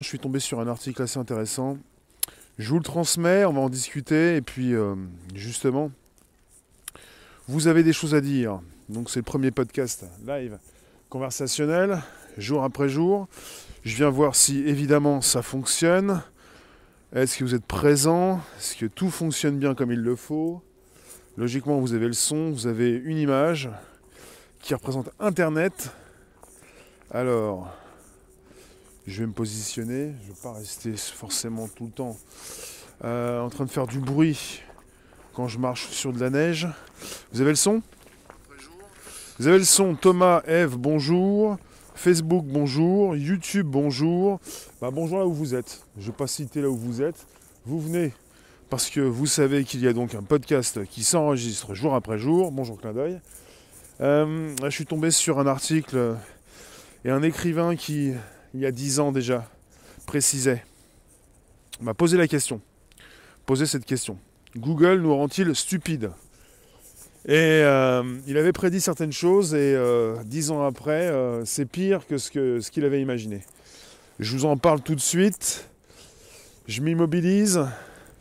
Je suis tombé sur un article assez intéressant. Je vous le transmets, on va en discuter. Et puis, euh, justement, vous avez des choses à dire. Donc, c'est le premier podcast live conversationnel, jour après jour. Je viens voir si, évidemment, ça fonctionne. Est-ce que vous êtes présent? Est-ce que tout fonctionne bien comme il le faut? Logiquement, vous avez le son, vous avez une image qui représente Internet. Alors, je vais me positionner, je ne vais pas rester forcément tout le temps euh, en train de faire du bruit quand je marche sur de la neige. Vous avez le son? Vous avez le son Thomas, Eve, bonjour. Facebook, bonjour. YouTube, bonjour. Bah, bonjour là où vous êtes. Je ne vais pas citer là où vous êtes. Vous venez parce que vous savez qu'il y a donc un podcast qui s'enregistre jour après jour. Bonjour clin d'œil. Euh, je suis tombé sur un article et un écrivain qui il y a dix ans déjà, précisait, m'a posé la question, posé cette question. Google nous rend-il stupides? Et euh, il avait prédit certaines choses et euh, dix ans après, euh, c'est pire que ce qu'il ce qu'il avait imaginé. Je vous en parle tout de suite. Je m'immobilise.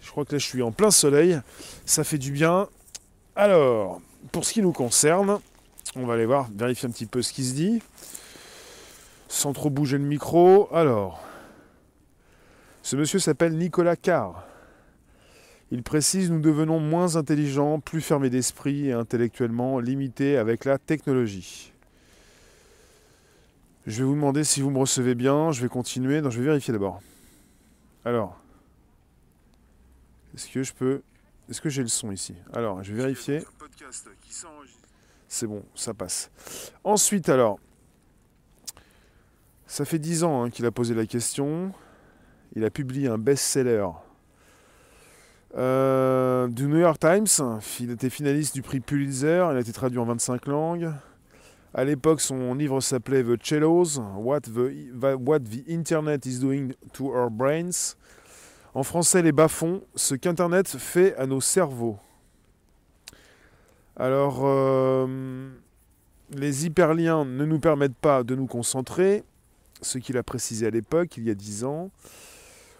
Je crois que là je suis en plein soleil. Ça fait du bien. Alors, pour ce qui nous concerne, on va aller voir, vérifier un petit peu ce qui se dit sans trop bouger le micro. Alors, ce monsieur s'appelle Nicolas Carr. Il précise Nous devenons moins intelligents, plus fermés d'esprit et intellectuellement limités avec la technologie. Je vais vous demander si vous me recevez bien. Je vais continuer. Non, je vais vérifier d'abord. Alors, est-ce que je peux. Est-ce que j'ai le son ici? Alors, je vais vérifier. C'est bon, ça passe. Ensuite, alors, ça fait dix ans hein, qu'il a posé la question. Il a publié un best-seller euh, du New York Times. Il était finaliste du prix Pulitzer. Il a été traduit en 25 langues. À l'époque, son livre s'appelait The Cellos, What the, Internet is Doing to Our Brains. En français, les bas-fonds, ce qu'Internet fait à nos cerveaux. Alors, euh, les hyperliens ne nous permettent pas de nous concentrer, ce qu'il a précisé à l'époque, il y a dix ans.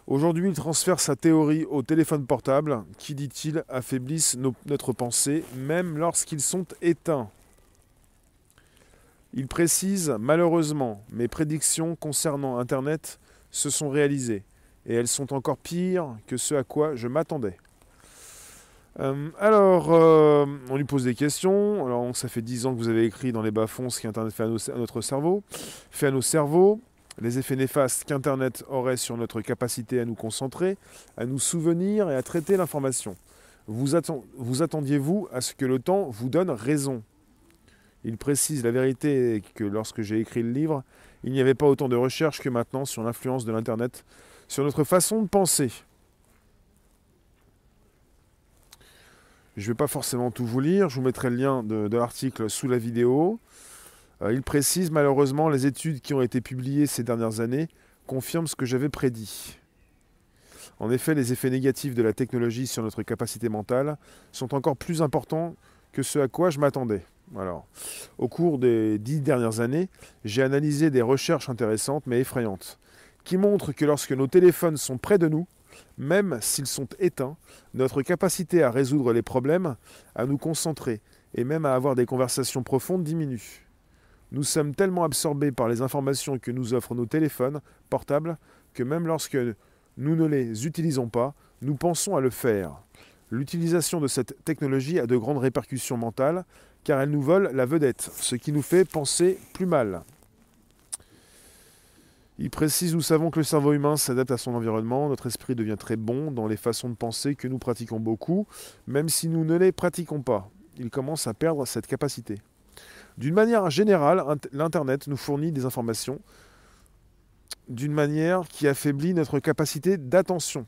Aujourd'hui, il transfère sa théorie au téléphone portable qui, dit-il, affaiblissent notre pensée même lorsqu'ils sont éteints. Il précise, malheureusement, mes prédictions concernant Internet se sont réalisées, et elles sont encore pires que ce à quoi je m'attendais. Euh, alors, euh, on lui pose des questions. Alors, ça fait dix ans que vous avez écrit dans les bas-fonds ce qu'Internet fait à, à, notre cerveau, fait à nos cerveaux les effets néfastes qu'Internet aurait sur notre capacité à nous concentrer, à nous souvenir et à traiter l'information. Vous, vous attendiez-vous à ce que le temps vous donne raison? Il précise la vérité que lorsque j'ai écrit le livre, il n'y avait pas autant de recherches que maintenant sur l'influence de l'Internet sur notre façon de penser. Je ne vais pas forcément tout vous lire, je vous mettrai le lien de l'article sous la vidéo. Euh, il précise malheureusement les études qui ont été publiées ces dernières années confirment ce que j'avais prédit. En effet, les effets négatifs de la technologie sur notre capacité mentale sont encore plus importants que ce à quoi je m'attendais. Alors, au cours des dix dernières années, j'ai analysé des recherches intéressantes mais effrayantes, qui montrent que lorsque nos téléphones sont près de nous, même s'ils sont éteints, notre capacité à résoudre les problèmes, à nous concentrer et même à avoir des conversations profondes diminue. Nous sommes tellement absorbés par les informations que nous offrent nos téléphones portables que même lorsque nous ne les utilisons pas, nous pensons à le faire. L'utilisation de cette technologie a de grandes répercussions mentales car elle nous vole la vedette, ce qui nous fait penser plus mal. Il précise, nous savons que le cerveau humain s'adapte à son environnement, notre esprit devient très bon dans les façons de penser que nous pratiquons beaucoup, même si nous ne les pratiquons pas. Il commence à perdre cette capacité. D'une manière générale, l'Internet nous fournit des informations d'une manière qui affaiblit notre capacité d'attention.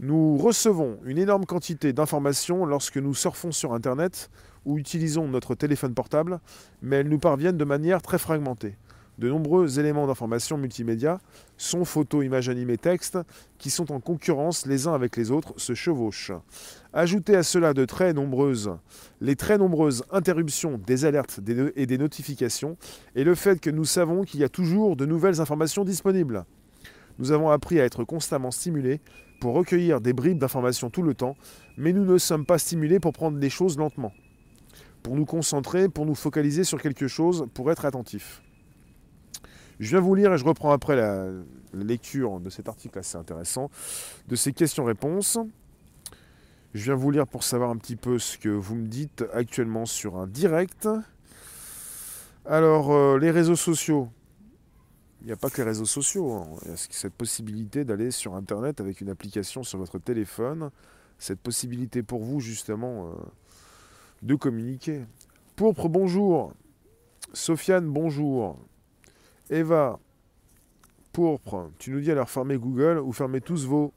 Nous recevons une énorme quantité d'informations lorsque nous surfons sur Internet ou utilisons notre téléphone portable, mais elles nous parviennent de manière très fragmentée. De nombreux éléments d'information multimédia, son photos, images animées, textes, qui sont en concurrence les uns avec les autres, se chevauchent. Ajoutez à cela de très nombreuses, les très nombreuses interruptions des alertes et des notifications, et le fait que nous savons qu'il y a toujours de nouvelles informations disponibles. Nous avons appris à être constamment stimulés pour recueillir des bribes d'informations tout le temps, mais nous ne sommes pas stimulés pour prendre les choses lentement, pour nous concentrer, pour nous focaliser sur quelque chose, pour être attentif. Je viens vous lire et je reprends après la, lecture de cet article assez intéressant, de ces questions-réponses. Je viens vous lire pour savoir un petit peu ce que vous me dites actuellement sur un direct. Alors, euh, les réseaux sociaux. Il n'y a pas que les réseaux sociaux. Hein. Il y a cette possibilité d'aller sur Internet avec une application sur votre téléphone. Cette possibilité pour vous, justement, euh, de communiquer. Pourpre, bonjour. Sofiane, bonjour. Eva, pourpre, tu nous dis alors fermez Google ou fermez tous vos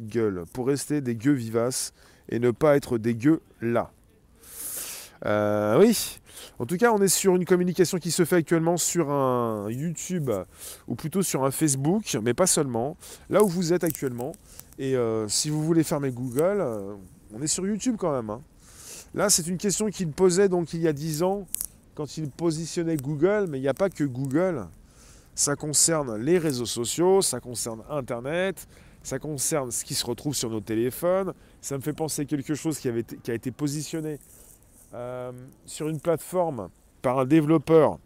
gueules pour rester des gueux vivaces et ne pas être des gueux là. Euh, oui, en tout cas, on est sur une communication qui se fait actuellement sur un YouTube ou plutôt sur un Facebook, mais pas seulement. Là où vous êtes actuellement. Et euh, si vous voulez fermer Google, euh, on est sur YouTube quand même. Hein. Là, c'est une question qu'il posait donc il y a 10 ans quand il positionnait Google, mais il n'y a pas que Google. Ça concerne les réseaux sociaux, ça concerne Internet, ça concerne ce qui se retrouve sur nos téléphones. Ça me fait penser à quelque chose qui, avait qui a été positionné euh, sur une plateforme par un développeur.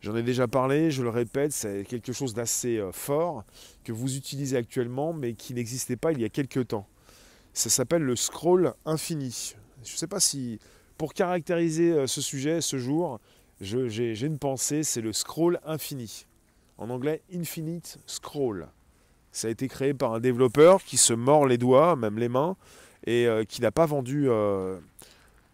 J'en ai déjà parlé, je le répète, c'est quelque chose d'assez euh, fort que vous utilisez actuellement, mais qui n'existait pas il y a quelques temps. Ça s'appelle le scroll infini. Je ne sais pas si, pour caractériser euh, ce sujet ce jour, j'ai une pensée, c'est le scroll infini. En anglais, infinite scroll. Ça a été créé par un développeur qui se mord les doigts, même les mains, et euh, qui n'a pas vendu euh,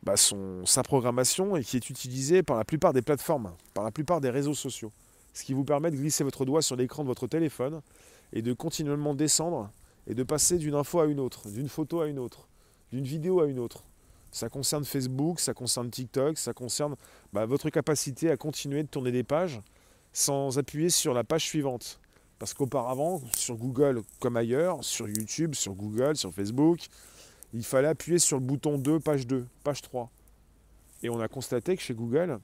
bah, sa programmation et qui est utilisé par la plupart des plateformes, par la plupart des réseaux sociaux. Ce qui vous permet de glisser votre doigt sur l'écran de votre téléphone et de continuellement descendre et de passer d'une info à une autre, d'une photo à une autre, d'une vidéo à une autre. Ça concerne Facebook, ça concerne TikTok, ça concerne bah, votre capacité à continuer de tourner des pages sans appuyer sur la page suivante. Parce qu'auparavant, sur Google comme ailleurs, sur YouTube, sur Google, sur Facebook, il fallait appuyer sur le bouton 2, page 2, page 3. Et on a constaté que chez Google,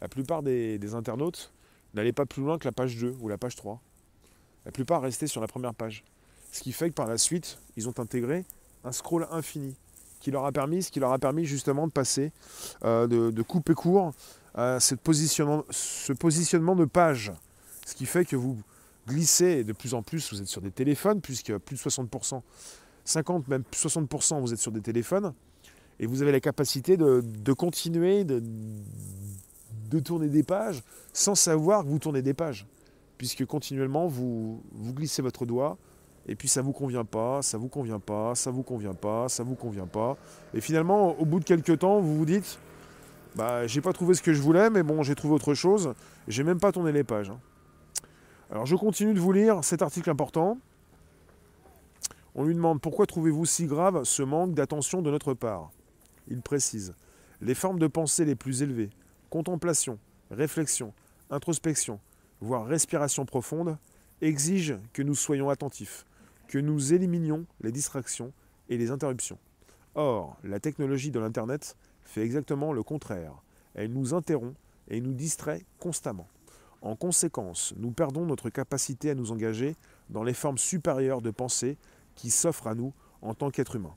la plupart des, des internautes n'allaient pas plus loin que la page 2 ou la page 3. La plupart restaient sur la première page. Ce qui fait que par la suite, ils ont intégré un scroll infini qui leur a permis, ce qui leur a permis justement de passer, euh, de, couper court à cette positionnement, ce positionnement de page. Ce qui fait que vous glissez de plus en plus, vous êtes sur des téléphones, puisque plus de 60%, 50, même 60%, vous êtes sur des téléphones, et vous avez la capacité de, continuer de, tourner des pages sans savoir que vous tournez des pages, puisque continuellement vous glissez votre doigt, et puis ça vous convient pas, ça vous convient pas, ça vous convient pas, ça vous convient pas. Et finalement, au bout de quelques temps, vous vous dites, bah j'ai pas trouvé ce que je voulais, mais bon, j'ai trouvé autre chose. J'ai même pas tourné les pages. Hein. Alors je continue de vous lire cet article important. On lui demande pourquoi trouvez-vous si grave ce manque d'attention de notre part? Il précise les formes de pensée les plus élevées, contemplation, réflexion, introspection, voire respiration profonde, exigent que nous soyons attentifs, que nous éliminions les distractions et les interruptions. Or, la technologie de l'Internet fait exactement le contraire. Elle nous interrompt et nous distrait constamment. En conséquence, nous perdons notre capacité à nous engager dans les formes supérieures de pensée qui s'offrent à nous en tant qu'êtres humains.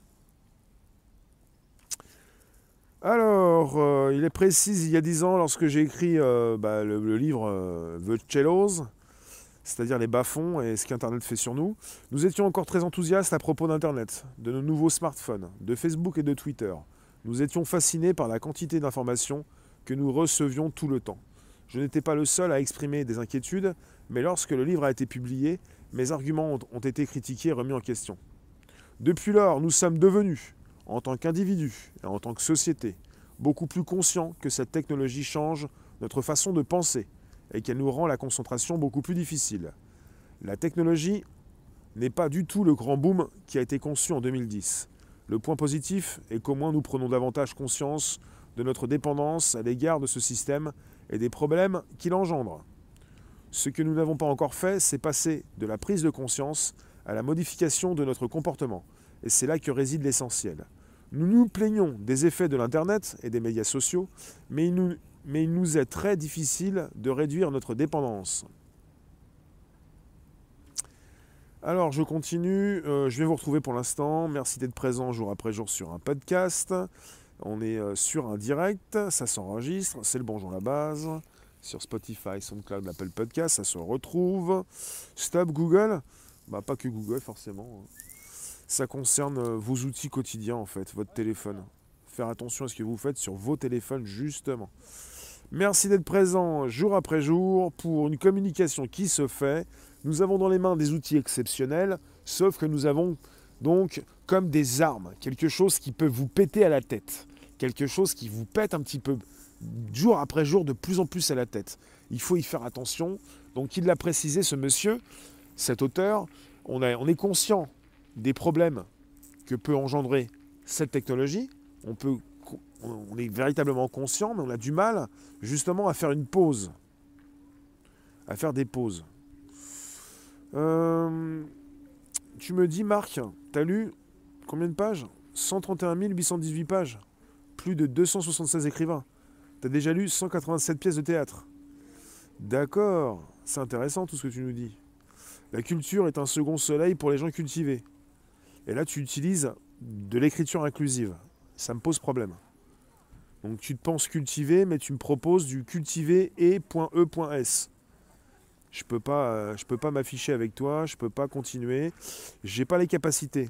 Alors, euh, il est précis, il y a dix ans, lorsque j'ai écrit euh, bah, le, livre euh, The Cellos, c'est-à-dire les bas-fonds et ce qu'Internet fait sur nous, nous étions encore très enthousiastes à propos d'Internet, de nos nouveaux smartphones, de Facebook et de Twitter. Nous étions fascinés par la quantité d'informations que nous recevions tout le temps. Je n'étais pas le seul à exprimer des inquiétudes, mais lorsque le livre a été publié, mes arguments ont été critiqués et remis en question. Depuis lors, nous sommes devenus, en tant qu'individus et en tant que société, beaucoup plus conscients que cette technologie change notre façon de penser, et qu'elle nous rend la concentration beaucoup plus difficile. La technologie n'est pas du tout le grand boom qui a été conçu en 2010. Le point positif est qu'au moins nous prenons davantage conscience de notre dépendance à l'égard de ce système et des problèmes qu'il engendre. Ce que nous n'avons pas encore fait, c'est passer de la prise de conscience à la modification de notre comportement. Et c'est là que réside l'essentiel. Nous nous plaignons des effets de l'Internet et des médias sociaux, mais il, nous, mais il nous est très difficile de réduire notre dépendance. Alors, je continue. Euh, je vais vous retrouver pour l'instant. Merci d'être présent jour après jour sur un podcast. On est euh, sur un direct. Ça s'enregistre. C'est le Bonjour la base. Sur Spotify, SoundCloud, Apple Podcast. Ça se retrouve. Stop Google. Bah, pas que Google, forcément. Ça concerne euh, vos outils quotidiens en fait, votre téléphone. Attention à ce que vous faites sur vos téléphones justement. Merci d'être présent jour après jour pour une communication qui se fait. Nous avons dans les mains des outils exceptionnels, sauf que nous avons donc comme des armes, quelque chose qui peut vous péter à la tête, quelque chose qui vous pète un petit peu jour après jour de plus en plus à la tête. Il faut y faire attention. Donc il l'a précisé ce monsieur, cet auteur, on est conscient des problèmes que peut engendrer cette technologie. On, peut, on est véritablement conscient, mais on a du mal justement à faire une pause, à faire des pauses. Euh, tu me dis, Marc, tu as lu combien de pages? 131 818 pages, plus de 276 écrivains. Tu as déjà lu 187 pièces de théâtre. D'accord, c'est intéressant tout ce que tu nous dis. La culture est un second soleil pour les gens cultivés. Et là, tu utilises de l'écriture inclusive. Ça me pose problème. Donc tu te penses cultivé, mais tu me proposes du cultivé et.e.s. Je peux pas, euh, je peux pas m'afficher avec toi, je peux pas continuer. J'ai pas les capacités.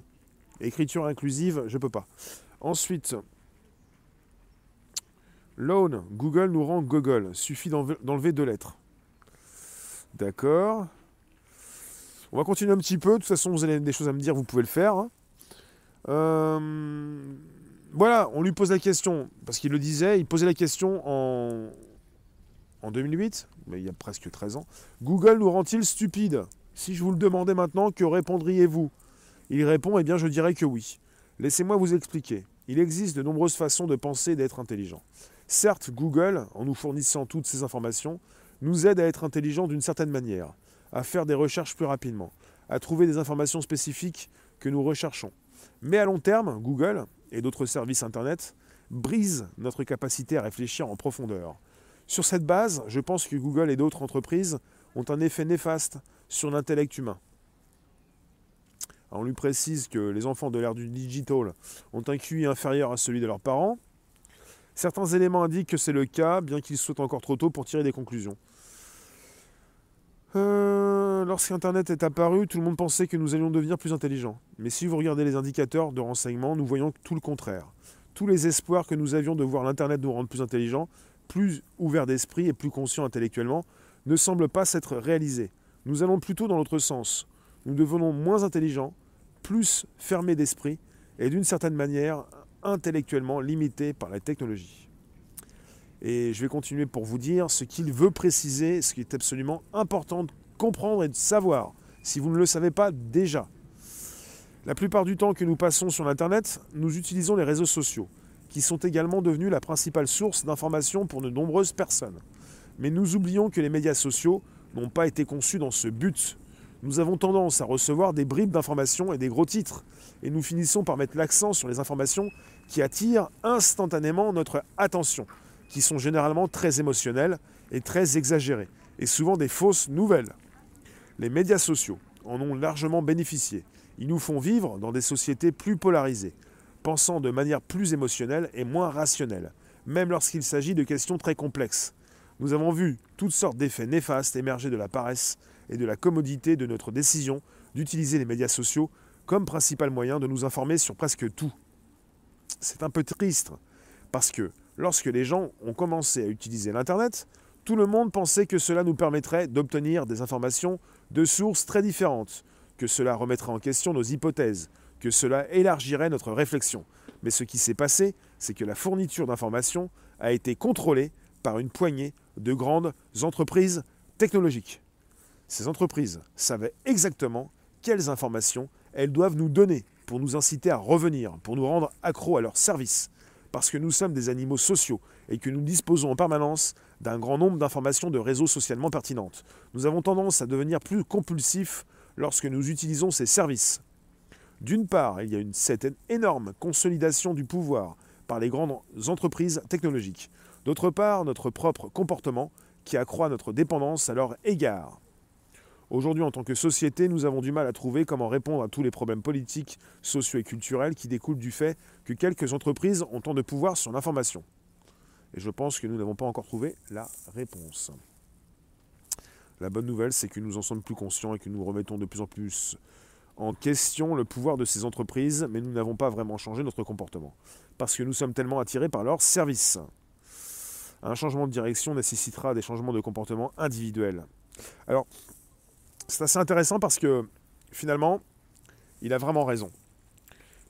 Écriture inclusive, je peux pas. Ensuite, Loan, Google nous rend Google. Suffit d'enlever deux lettres. D'accord. On va continuer un petit peu. De toute façon, vous avez des choses à me dire, vous pouvez le faire. Hein. Euh, voilà, on lui pose la question, parce qu'il le disait, il posait la question en, en 2008, mais il y a presque 13 ans. Google nous rend-il stupide? Si je vous le demandais maintenant, que répondriez-vous? Il répond, eh bien je dirais que oui. Laissez-moi vous expliquer. Il existe de nombreuses façons de penser et d'être intelligent. Certes, Google, en nous fournissant toutes ces informations, nous aide à être intelligent d'une certaine manière à faire des recherches plus rapidement, à trouver des informations spécifiques que nous recherchons. Mais à long terme, Google et d'autres services Internet brisent notre capacité à réfléchir en profondeur. Sur cette base, je pense que Google et d'autres entreprises ont un effet néfaste sur l'intellect humain. on lui précise que les enfants de l'ère du digital ont un QI inférieur à celui de leurs parents. Certains éléments indiquent que c'est le cas, bien qu'il soit encore trop tôt pour tirer des conclusions. Euh, lorsqu'Internet est apparu, tout le monde pensait que nous allions devenir plus intelligents. Mais si vous regardez les indicateurs de renseignement, nous voyons tout le contraire. Tous les espoirs que nous avions de voir l'Internet nous rendre plus intelligents, plus ouverts d'esprit et plus conscients intellectuellement, ne semblent pas s'être réalisés. Nous allons plutôt dans l'autre sens. Nous devenons moins intelligents, plus fermés d'esprit et d'une certaine manière intellectuellement limités par la technologie. Et je vais continuer pour vous dire ce qu'il veut préciser, ce qui est absolument important comprendre et de savoir, si vous ne le savez pas déjà. La plupart du temps que nous passons sur l'Internet, nous utilisons les réseaux sociaux, qui sont également devenus la principale source d'information pour de nombreuses personnes. Mais nous oublions que les médias sociaux n'ont pas été conçus dans ce but. Nous avons tendance à recevoir des bribes d'informations et des gros titres, et nous finissons par mettre l'accent sur les informations qui attirent instantanément notre attention qui sont généralement très émotionnelles et très exagérées, et souvent des fausses nouvelles. Les médias sociaux en ont largement bénéficié. Ils nous font vivre dans des sociétés plus polarisées, pensant de manière plus émotionnelle et moins rationnelle, même lorsqu'il s'agit de questions très complexes. Nous avons vu toutes sortes d'effets néfastes émerger de la paresse et de la commodité de notre décision d'utiliser les médias sociaux comme principal moyen de nous informer sur presque tout. C'est un peu triste, parce que lorsque les gens ont commencé à utiliser l'Internet, tout le monde pensait que cela nous permettrait d'obtenir des informations de sources très différentes, que cela remettrait en question nos hypothèses, que cela élargirait notre réflexion. Mais ce qui s'est passé, c'est que la fourniture d'informations a été contrôlée par une poignée de grandes entreprises technologiques. Ces entreprises savaient exactement quelles informations elles doivent nous donner pour nous inciter à revenir, pour nous rendre accros à leurs services parce que nous sommes des animaux sociaux et que nous disposons en permanence d'un grand nombre d'informations de réseaux socialement pertinentes. Nous avons tendance à devenir plus compulsifs lorsque nous utilisons ces services. D'une part, il y a une énorme consolidation du pouvoir par les grandes entreprises technologiques. D'autre part, notre propre comportement qui accroît notre dépendance à leur égard. Aujourd'hui, en tant que société, nous avons du mal à trouver comment répondre à tous les problèmes politiques, sociaux et culturels qui découlent du fait que quelques entreprises ont tant de pouvoir sur l'information. Et je pense que nous n'avons pas encore trouvé la réponse. La bonne nouvelle, c'est que nous en sommes plus conscients et que nous remettons de plus en plus en question le pouvoir de ces entreprises, mais nous n'avons pas vraiment changé notre comportement, parce que nous sommes tellement attirés par leurs services. Un changement de direction nécessitera des changements de comportement individuels. Alors, c'est assez intéressant parce que finalement, il a vraiment raison.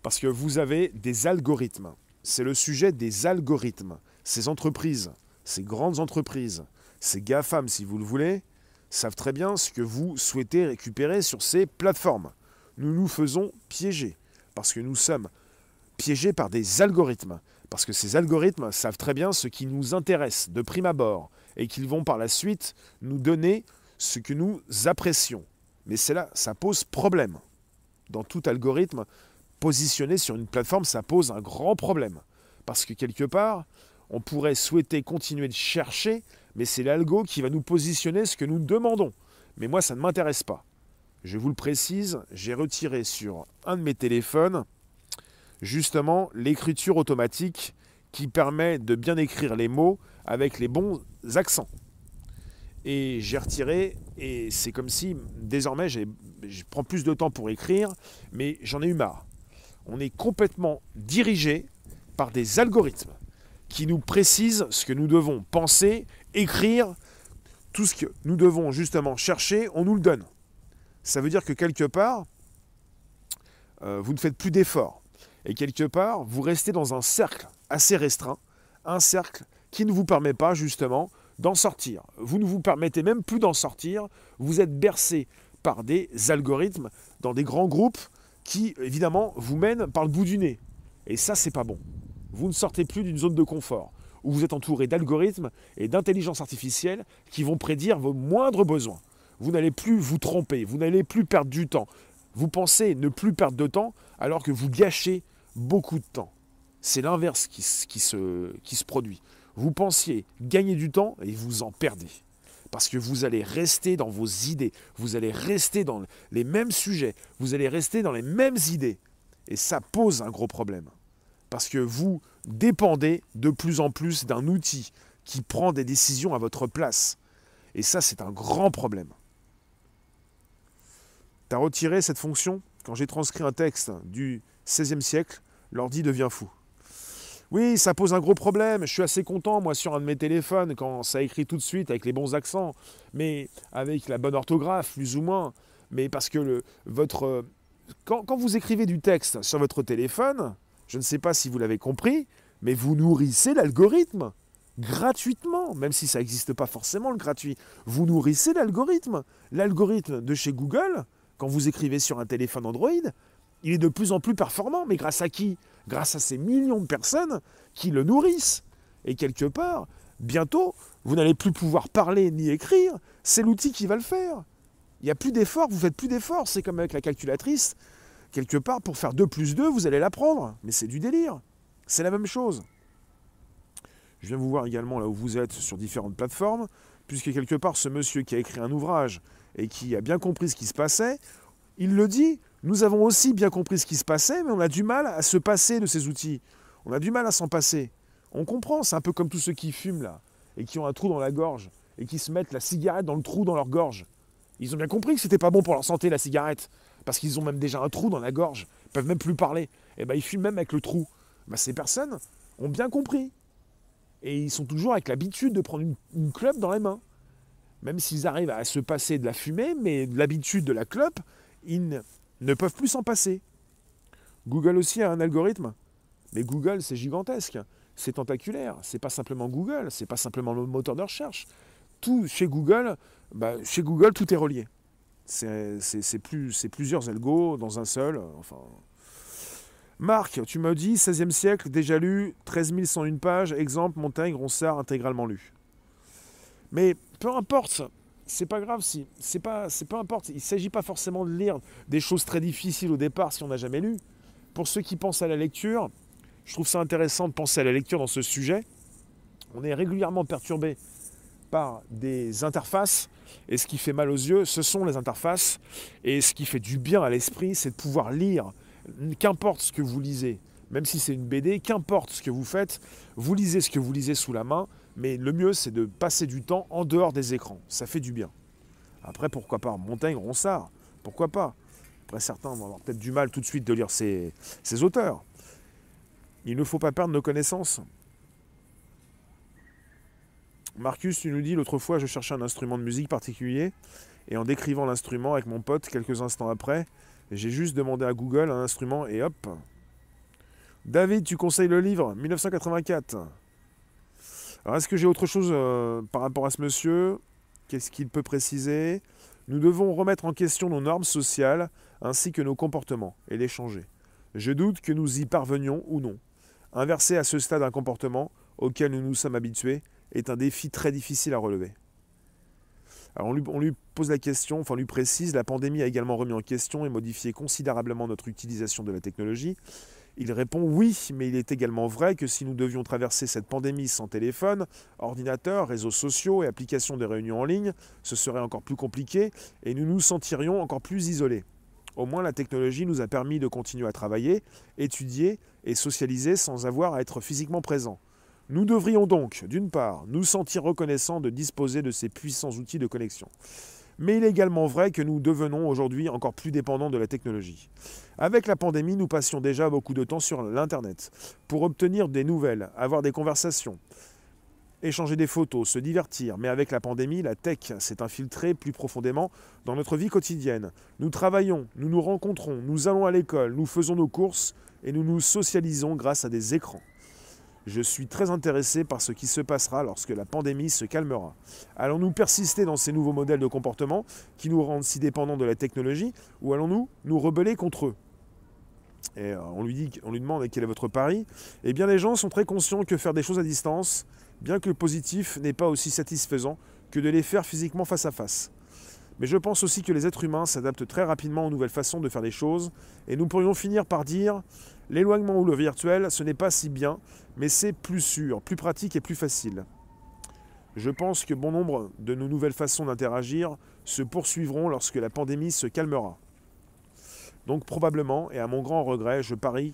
Parce que vous avez des algorithmes. C'est le sujet des algorithmes. Ces entreprises, ces grandes entreprises, ces GAFAM, si vous le voulez, savent très bien ce que vous souhaitez récupérer sur ces plateformes nous nous faisons piéger. Parce que nous sommes piégés par des algorithmes. Parce que ces algorithmes savent très bien ce qui nous intéresse de prime abord. Et qu'ils vont par la suite nous donner ce que nous apprécions. Mais c'est là, ça pose problème. Dans tout algorithme positionné sur une plateforme, ça pose un grand problème. Parce que quelque part, on pourrait souhaiter continuer de chercher, mais c'est l'algo qui va nous positionner ce que nous demandons. Mais moi, ça ne m'intéresse pas je vous le précise, j'ai retiré sur un de mes téléphones justement l'écriture automatique qui permet de bien écrire les mots avec les bons accents. Et j'ai retiré, et c'est comme si désormais je prends plus de temps pour écrire, mais j'en ai eu marre. On est complètement dirigé par des algorithmes qui nous précisent ce que nous devons penser, écrire, tout ce que nous devons justement chercher, on nous le donne ça veut dire que quelque part, euh, vous ne faites plus d'efforts. Et quelque part, vous restez dans un cercle assez restreint, un cercle qui ne vous permet pas justement d'en sortir. Vous ne vous permettez même plus d'en sortir, vous êtes bercé par des algorithmes dans des grands groupes qui, évidemment, vous mènent par le bout du nez. Et ça, c'est pas bon. Vous ne sortez plus d'une zone de confort où vous êtes entouré d'algorithmes et d'intelligence artificielle qui vont prédire vos moindres besoins vous n'allez plus vous tromper, vous n'allez plus perdre du temps. Vous pensez ne plus perdre de temps alors que vous gâchez beaucoup de temps. C'est l'inverse qui, qui se produit. Vous pensiez gagner du temps et vous en perdez. Parce que vous allez rester dans vos idées, vous allez rester dans les mêmes sujets, vous allez rester dans les mêmes idées. Et ça pose un gros problème. Parce que vous dépendez de plus en plus d'un outil qui prend des décisions à votre place. Et ça, c'est un grand problème. Tu as retiré cette fonction? Quand j'ai transcrit un texte du XVIe siècle, l'ordi devient fou. Oui, ça pose un gros problème. Je suis assez content, moi, sur un de mes téléphones, quand ça écrit tout de suite avec les bons accents, mais avec la bonne orthographe, plus ou moins. Mais parce que votre. Quand, quand vous écrivez du texte sur votre téléphone, je ne sais pas si vous l'avez compris, mais vous nourrissez l'algorithme gratuitement, même si ça n'existe pas forcément le gratuit. Vous nourrissez l'algorithme. L'algorithme de chez Google, quand vous écrivez sur un téléphone Android, il est de plus en plus performant. Mais grâce à qui? Grâce à ces millions de personnes qui le nourrissent. Et quelque part, bientôt, vous n'allez plus pouvoir parler ni écrire. C'est l'outil qui va le faire. Il n'y a plus d'efforts, vous faites plus d'efforts. C'est comme avec la calculatrice. Quelque part, pour faire 2 plus 2, vous allez l'apprendre. Mais c'est du délire. C'est la même chose. Je viens vous voir également là où vous êtes sur différentes plateformes, puisque quelque part, ce monsieur qui a écrit un ouvrage et qui a bien compris ce qui se passait, il le dit, nous avons aussi bien compris ce qui se passait, mais on a du mal à se passer de ces outils. On a du mal à s'en passer. On comprend, c'est un peu comme tous ceux qui fument là, et qui ont un trou dans la gorge, et qui se mettent la cigarette dans le trou dans leur gorge. Ils ont bien compris que c'était pas bon pour leur santé la cigarette, parce qu'ils ont même déjà un trou dans la gorge, ils peuvent même plus parler. Et eh ben ils fument même avec le trou. Ben, ces personnes ont bien compris. Et ils sont toujours avec l'habitude de prendre une, une clope dans les mains même s'ils arrivent à se passer de la fumée, mais l'habitude de la clope, ils ne peuvent plus s'en passer. Google aussi a un algorithme, mais Google c'est gigantesque, c'est tentaculaire, c'est pas simplement Google, c'est pas simplement le moteur de recherche. Tout chez Google, bah, chez Google tout est relié. C'est plus, plusieurs algos dans un seul. Enfin. Marc, tu m'as dit 16e siècle, déjà lu, 13 101 pages, exemple Montaigne, Ronsard intégralement lu. Mais peu importe, c'est pas grave si, c'est pas, c'est peu importe. Il s'agit pas forcément de lire des choses très difficiles au départ si on n'a jamais lu. Pour ceux qui pensent à la lecture, je trouve ça intéressant de penser à la lecture dans ce sujet. On est régulièrement perturbé par des interfaces, et ce qui fait mal aux yeux, ce sont les interfaces, et ce qui fait du bien à l'esprit, c'est de pouvoir lire, qu'importe ce que vous lisez, même si c'est une BD, qu'importe ce que vous faites, vous lisez ce que vous lisez sous la main, mais le mieux c'est de passer du temps en dehors des écrans, ça fait du bien. Après, pourquoi pas Montaigne, Ronsard, pourquoi pas? Après, certains vont avoir peut-être du mal tout de suite de lire ces, ces auteurs. Il ne faut pas perdre nos connaissances. Marcus, tu nous dis, l'autre fois, je cherchais un instrument de musique particulier, et en décrivant l'instrument avec mon pote, quelques instants après, j'ai juste demandé à Google un instrument, et hop. David, tu conseilles le livre? 1984. Alors, est-ce que j'ai autre chose euh, par rapport à ce monsieur? Qu'est-ce qu'il peut préciser? Nous devons remettre en question nos normes sociales ainsi que nos comportements et les changer. Je doute que nous y parvenions ou non. Inverser à ce stade un comportement auquel nous nous sommes habitués est un défi très difficile à relever. Alors on lui, pose la question, enfin on lui précise, la pandémie a également remis en question et modifié considérablement notre utilisation de la technologie. Il répond oui, mais il est également vrai que si nous devions traverser cette pandémie sans téléphone, ordinateur, réseaux sociaux et applications de réunions en ligne, ce serait encore plus compliqué et nous nous sentirions encore plus isolés. Au moins la technologie nous a permis de continuer à travailler, étudier et socialiser sans avoir à être physiquement présents. Nous devrions donc, d'une part, nous sentir reconnaissants de disposer de ces puissants outils de connexion. Mais il est également vrai que nous devenons aujourd'hui encore plus dépendants de la technologie. Avec la pandémie, nous passions déjà beaucoup de temps sur l'Internet pour obtenir des nouvelles, avoir des conversations, échanger des photos, se divertir. Mais avec la pandémie, la tech s'est infiltrée plus profondément dans notre vie quotidienne. Nous travaillons, nous nous rencontrons, nous allons à l'école, nous faisons nos courses et nous nous socialisons grâce à des écrans. Je suis très intéressé par ce qui se passera lorsque la pandémie se calmera. Allons-nous persister dans ces nouveaux modèles de comportement qui nous rendent si dépendants de la technologie ou allons-nous nous rebeller contre eux? Et euh, on lui, dit, on lui demande quel est votre pari. Eh bien, les gens sont très conscients que faire des choses à distance, bien que positif n'est pas aussi satisfaisant que de les faire physiquement face à face. Mais je pense aussi que les êtres humains s'adaptent très rapidement aux nouvelles façons de faire les choses, et nous pourrions finir par dire l'éloignement ou le virtuel, ce n'est pas si bien, mais c'est plus sûr, plus pratique et plus facile. Je pense que bon nombre de nos nouvelles façons d'interagir se poursuivront lorsque la pandémie se calmera. Donc probablement, et à mon grand regret, je parie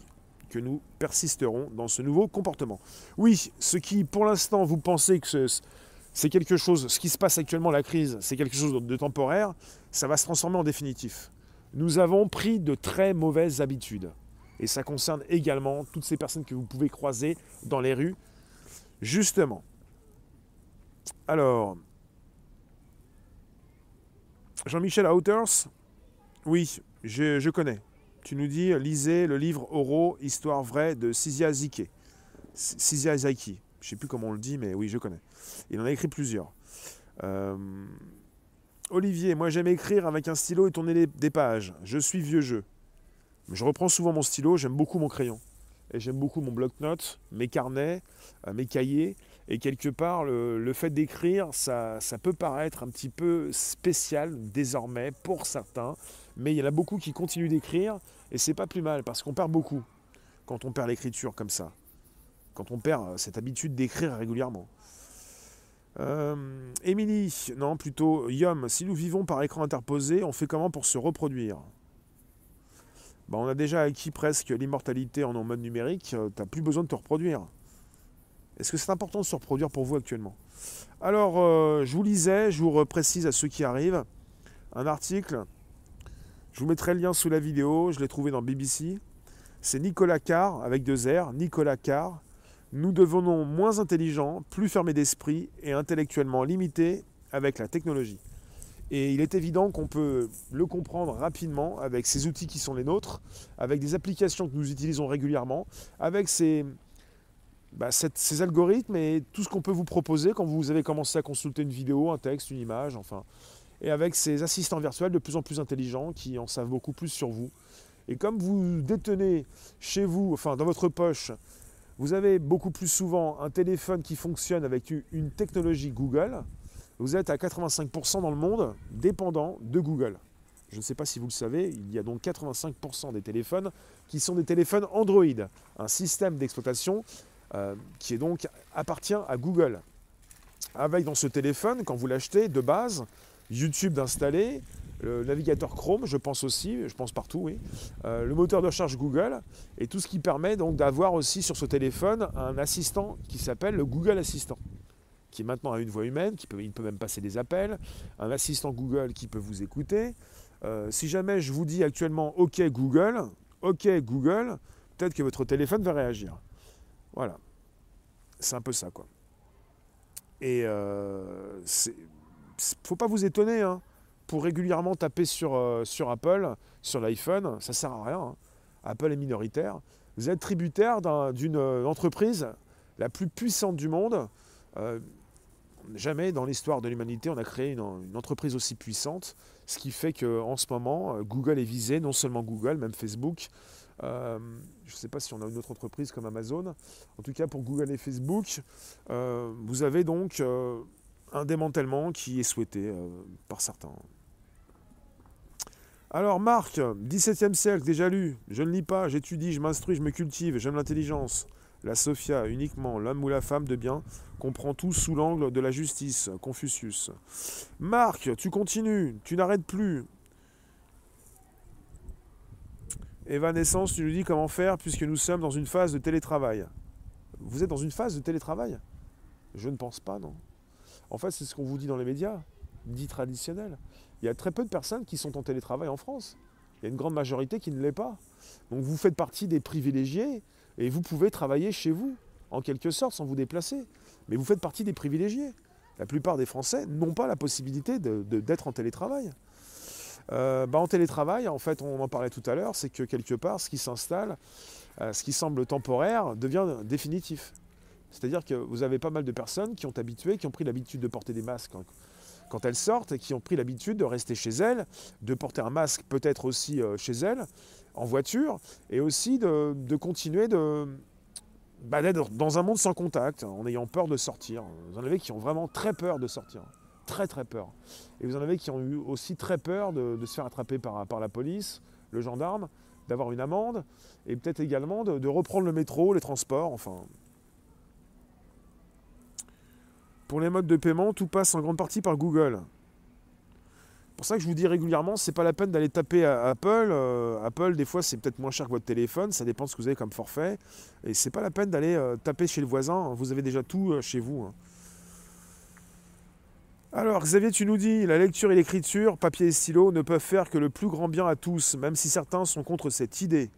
que nous persisterons dans ce nouveau comportement. Oui, ce qui pour l'instant vous pensez que c'est quelque chose, ce qui se passe actuellement, la crise, c'est quelque chose de temporaire, ça va se transformer en définitif. Nous avons pris de très mauvaises habitudes. Et ça concerne également toutes ces personnes que vous pouvez croiser dans les rues. Justement. Alors, Jean-Michel Outers, oui, je, connais. Tu nous dis, lisez le livre Oro, Histoire vraie de Sizia Ziki. Sizia Zaki. Je ne sais plus comment on le dit, mais oui, je connais. Il en a écrit plusieurs. Euh, Olivier, moi j'aime écrire avec un stylo et tourner des pages. Je suis vieux jeu. Je reprends souvent mon stylo, j'aime beaucoup mon crayon. Et j'aime beaucoup mon bloc-notes, mes carnets, euh, mes cahiers. Et quelque part, le, fait d'écrire, ça, peut paraître un petit peu spécial désormais pour certains. Mais il y en a beaucoup qui continuent d'écrire. Et c'est pas plus mal parce qu'on perd beaucoup quand on perd l'écriture comme ça. Quand on perd euh, cette habitude d'écrire régulièrement. Euh, Émilie, non, plutôt Yom, si nous vivons par écran interposé, on fait comment pour se reproduire? Bah, on a déjà acquis presque l'immortalité en mode numérique, euh, tu n'as plus besoin de te reproduire. Est-ce que c'est important de se reproduire pour vous actuellement? Alors, euh, je vous lisais, je vous précise à ceux qui arrivent, un article, je vous mettrai le lien sous la vidéo, je l'ai trouvé dans BBC. C'est Nicolas Carr, avec deux R, Nicolas Carr. Nous devenons moins intelligents, plus fermés d'esprit et intellectuellement limités avec la technologie. Et il est évident qu'on peut le comprendre rapidement avec ces outils qui sont les nôtres, avec des applications que nous utilisons régulièrement, avec ces, bah, ces algorithmes et tout ce qu'on peut vous proposer quand vous avez commencé à consulter une vidéo, un texte, une image, enfin. Et avec ces assistants virtuels de plus en plus intelligents qui en savent beaucoup plus sur vous. Et comme vous détenez chez vous, enfin dans votre poche, vous avez beaucoup plus souvent un téléphone qui fonctionne avec une technologie Google, vous êtes à 85% dans le monde dépendant de Google. Je ne sais pas si vous le savez, il y a donc 85% des téléphones qui sont des téléphones Android, un système d'exploitation euh, qui appartient à Google. Avec dans ce téléphone, quand vous l'achetez de base, YouTube d'installer, le navigateur Chrome, je pense aussi, je pense partout, oui, euh, le moteur de recherche Google, et tout ce qui permet donc d'avoir aussi sur ce téléphone un assistant qui s'appelle le Google Assistant, qui maintenant a une voix humaine, qui peut, il peut même passer des appels, un assistant Google qui peut vous écouter. Euh, si jamais je vous dis actuellement OK Google, OK Google, peut-être que votre téléphone va réagir. Voilà. C'est un peu ça, quoi. Et euh, faut pas vous étonner, hein pour régulièrement taper sur, euh, sur Apple, sur l'iPhone, ça ne sert à rien. Hein. Apple est minoritaire. Vous êtes tributaire d'une entreprise la plus puissante du monde. Jamais dans l'histoire de l'humanité on a créé une, entreprise aussi puissante, ce qui fait qu'en ce moment, Google est visé, non seulement Google, même Facebook. je ne sais pas si on a une autre entreprise comme Amazon. En tout cas, pour Google et Facebook, vous avez donc un démantèlement qui est souhaité par certains. Alors Marc, 17e siècle, déjà lu. Je ne lis pas, j'étudie, je m'instruis, je me cultive, j'aime l'intelligence. La Sophia, uniquement l'homme ou la femme de bien, comprend tout sous l'angle de la justice. Confucius. Marc, tu continues, tu n'arrêtes plus. Evanescence, tu nous dis comment faire puisque nous sommes dans une phase de télétravail. Vous êtes dans une phase de télétravail? Je ne pense pas, non. En fait, c'est ce qu'on vous dit dans les médias, dit traditionnels il y a très peu de personnes qui sont en télétravail en France. Il y a une grande majorité qui ne l'est pas. Donc vous faites partie des privilégiés et vous pouvez travailler chez vous, en quelque sorte, sans vous déplacer. Mais vous faites partie des privilégiés. La plupart des Français n'ont pas la possibilité d'être en télétravail. Euh, bah, en télétravail, en fait, on en parlait tout à l'heure, c'est que quelque part, ce qui s'installe, euh, ce qui semble temporaire, devient définitif. C'est-à-dire que vous avez pas mal de personnes qui ont habitué, qui ont pris l'habitude de porter des masques quand elles sortent et qui ont pris l'habitude de rester chez elles, de porter un masque peut-être aussi euh, chez elles, en voiture, et aussi de, continuer de, bah, d'être dans un monde sans contact, en ayant peur de sortir. Vous en avez qui ont vraiment très peur de sortir. Très très peur. Et vous en avez qui ont eu aussi très peur de, se faire attraper par, la police, le gendarme, d'avoir une amende, et peut-être également de reprendre le métro, les transports, enfin, Pour les modes de paiement, tout passe en grande partie par Google. C'est pour ça que je vous dis régulièrement, c'est pas la peine d'aller taper Apple. Euh, Apple, des fois, c'est peut-être moins cher que votre téléphone, ça dépend de ce que vous avez comme forfait. Et c'est pas la peine d'aller euh, taper chez le voisin, vous avez déjà tout euh, chez vous. Hein. Alors, Xavier, tu nous dis, la lecture et l'écriture, papier et stylo, ne peuvent faire que le plus grand bien à tous, même si certains sont contre cette idée.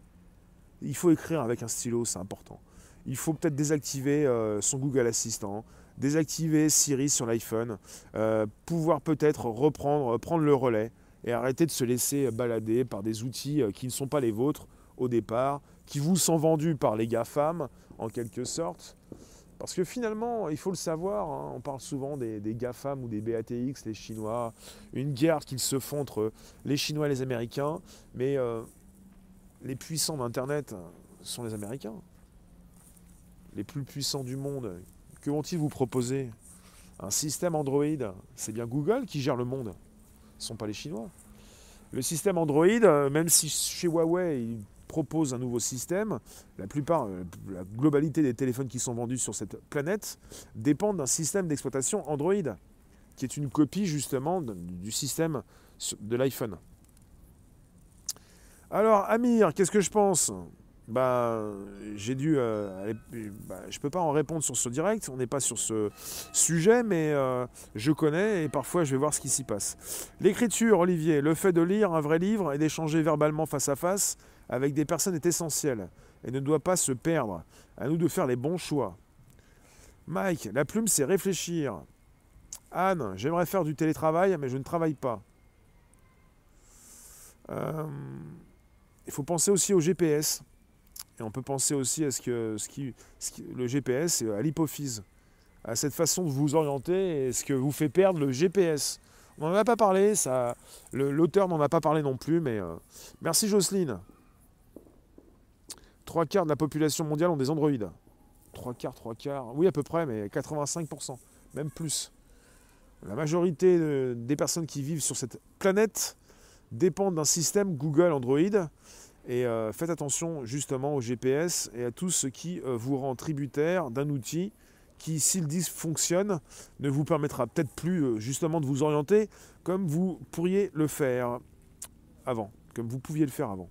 Il faut écrire avec un stylo, c'est important. Il faut peut-être désactiver son Google Assistant, désactiver Siri sur l'iPhone, euh, pouvoir peut-être reprendre, prendre le relais et arrêter de se laisser balader par des outils euh, qui ne sont pas les vôtres au départ, qui vous sont vendus par les GAFAM en quelque sorte. Parce que finalement, il faut le savoir, hein, on parle souvent des, GAFAM ou des BATX, les Chinois, une guerre qu'ils se font entre les Chinois et les Américains, mais euh, les puissants d'Internet sont les Américains. Les plus puissants du monde, que vont-ils vous proposer? Un système Android, c'est bien Google qui gère le monde, ce ne sont pas les Chinois. Le système Android, euh, même si chez Huawei, ils proposent un nouveau système, la plupart, euh, la globalité des téléphones qui sont vendus sur cette planète dépendent d'un système d'exploitation Android, qui est une copie justement du système de l'iPhone. Alors, Amir, qu'est-ce que je pense? Bah, j'ai dû. Euh, bah, je peux pas en répondre sur ce direct, on n'est pas sur ce sujet, mais euh, je connais et parfois je vais voir ce qui s'y passe. L'écriture, Olivier, le fait de lire un vrai livre et d'échanger verbalement face à face avec des personnes est essentiel et ne doit pas se perdre. À nous de faire les bons choix. Mike, la plume, c'est réfléchir. Anne, j'aimerais faire du télétravail, mais je ne travaille pas. Euh, il faut penser aussi au GPS. Et on peut penser aussi à ce que, qui, le GPS, à l'hypophyse, à cette façon de vous orienter et ce que vous fait perdre le GPS. On n'en a pas parlé, ça, l'auteur n'en a pas parlé non plus, mais euh, merci Jocelyne. Trois quarts de la population mondiale ont des Android. Trois quarts, trois quarts, oui à peu près, mais 85%, même plus. La majorité de- des personnes qui vivent sur cette planète dépendent d'un système Google Android. Et euh, faites attention justement au GPS et à tout ce qui euh, vous rend tributaire d'un outil qui, s'il dysfonctionne, ne vous permettra peut-être plus euh, justement de vous orienter comme vous pourriez le faire avant, comme vous pouviez le faire avant.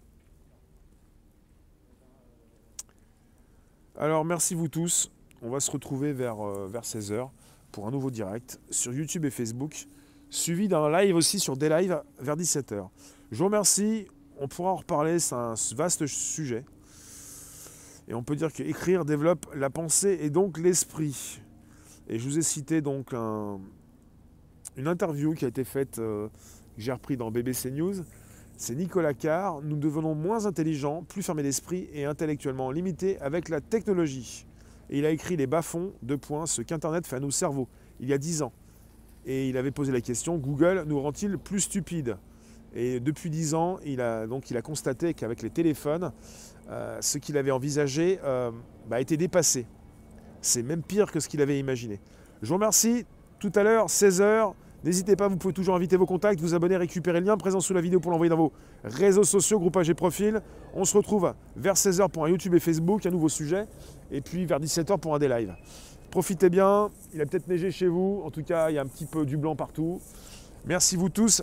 Alors merci vous tous. On va se retrouver vers, vers 16h pour un nouveau direct sur YouTube et Facebook, suivi d'un live aussi sur des lives vers 17h. Je vous remercie. On pourra en reparler, c'est un vaste sujet. Et on peut dire que écrire développe la pensée et donc l'esprit. Et je vous ai cité donc un- une interview qui a été faite, euh, que j'ai repris dans BBC News. C'est Nicolas Carr. Nous devenons moins intelligents, plus fermés d'esprit et intellectuellement limités avec la technologie. Et il a écrit Les bas-fonds, deux points, ce qu'Internet fait à nos cerveaux, il y a dix ans. Et il avait posé la question Google nous rend-il plus stupides? Et depuis dix ans, il a, donc, il a constaté qu'avec les téléphones, euh, ce qu'il avait envisagé euh, bah, a été dépassé. C'est même pire que ce qu'il avait imaginé. Je vous remercie. Tout à l'heure, 16h. N'hésitez pas, vous pouvez toujours inviter vos contacts, vous abonner, récupérer le lien présent sous la vidéo pour l'envoyer dans vos réseaux sociaux, groupages et profils. On se retrouve vers 16h pour un YouTube et Facebook, un nouveau sujet, et puis vers 17h pour un des lives. Profitez bien, il a peut-être neigé chez vous, en tout cas il y a un petit peu du blanc partout. Merci vous tous,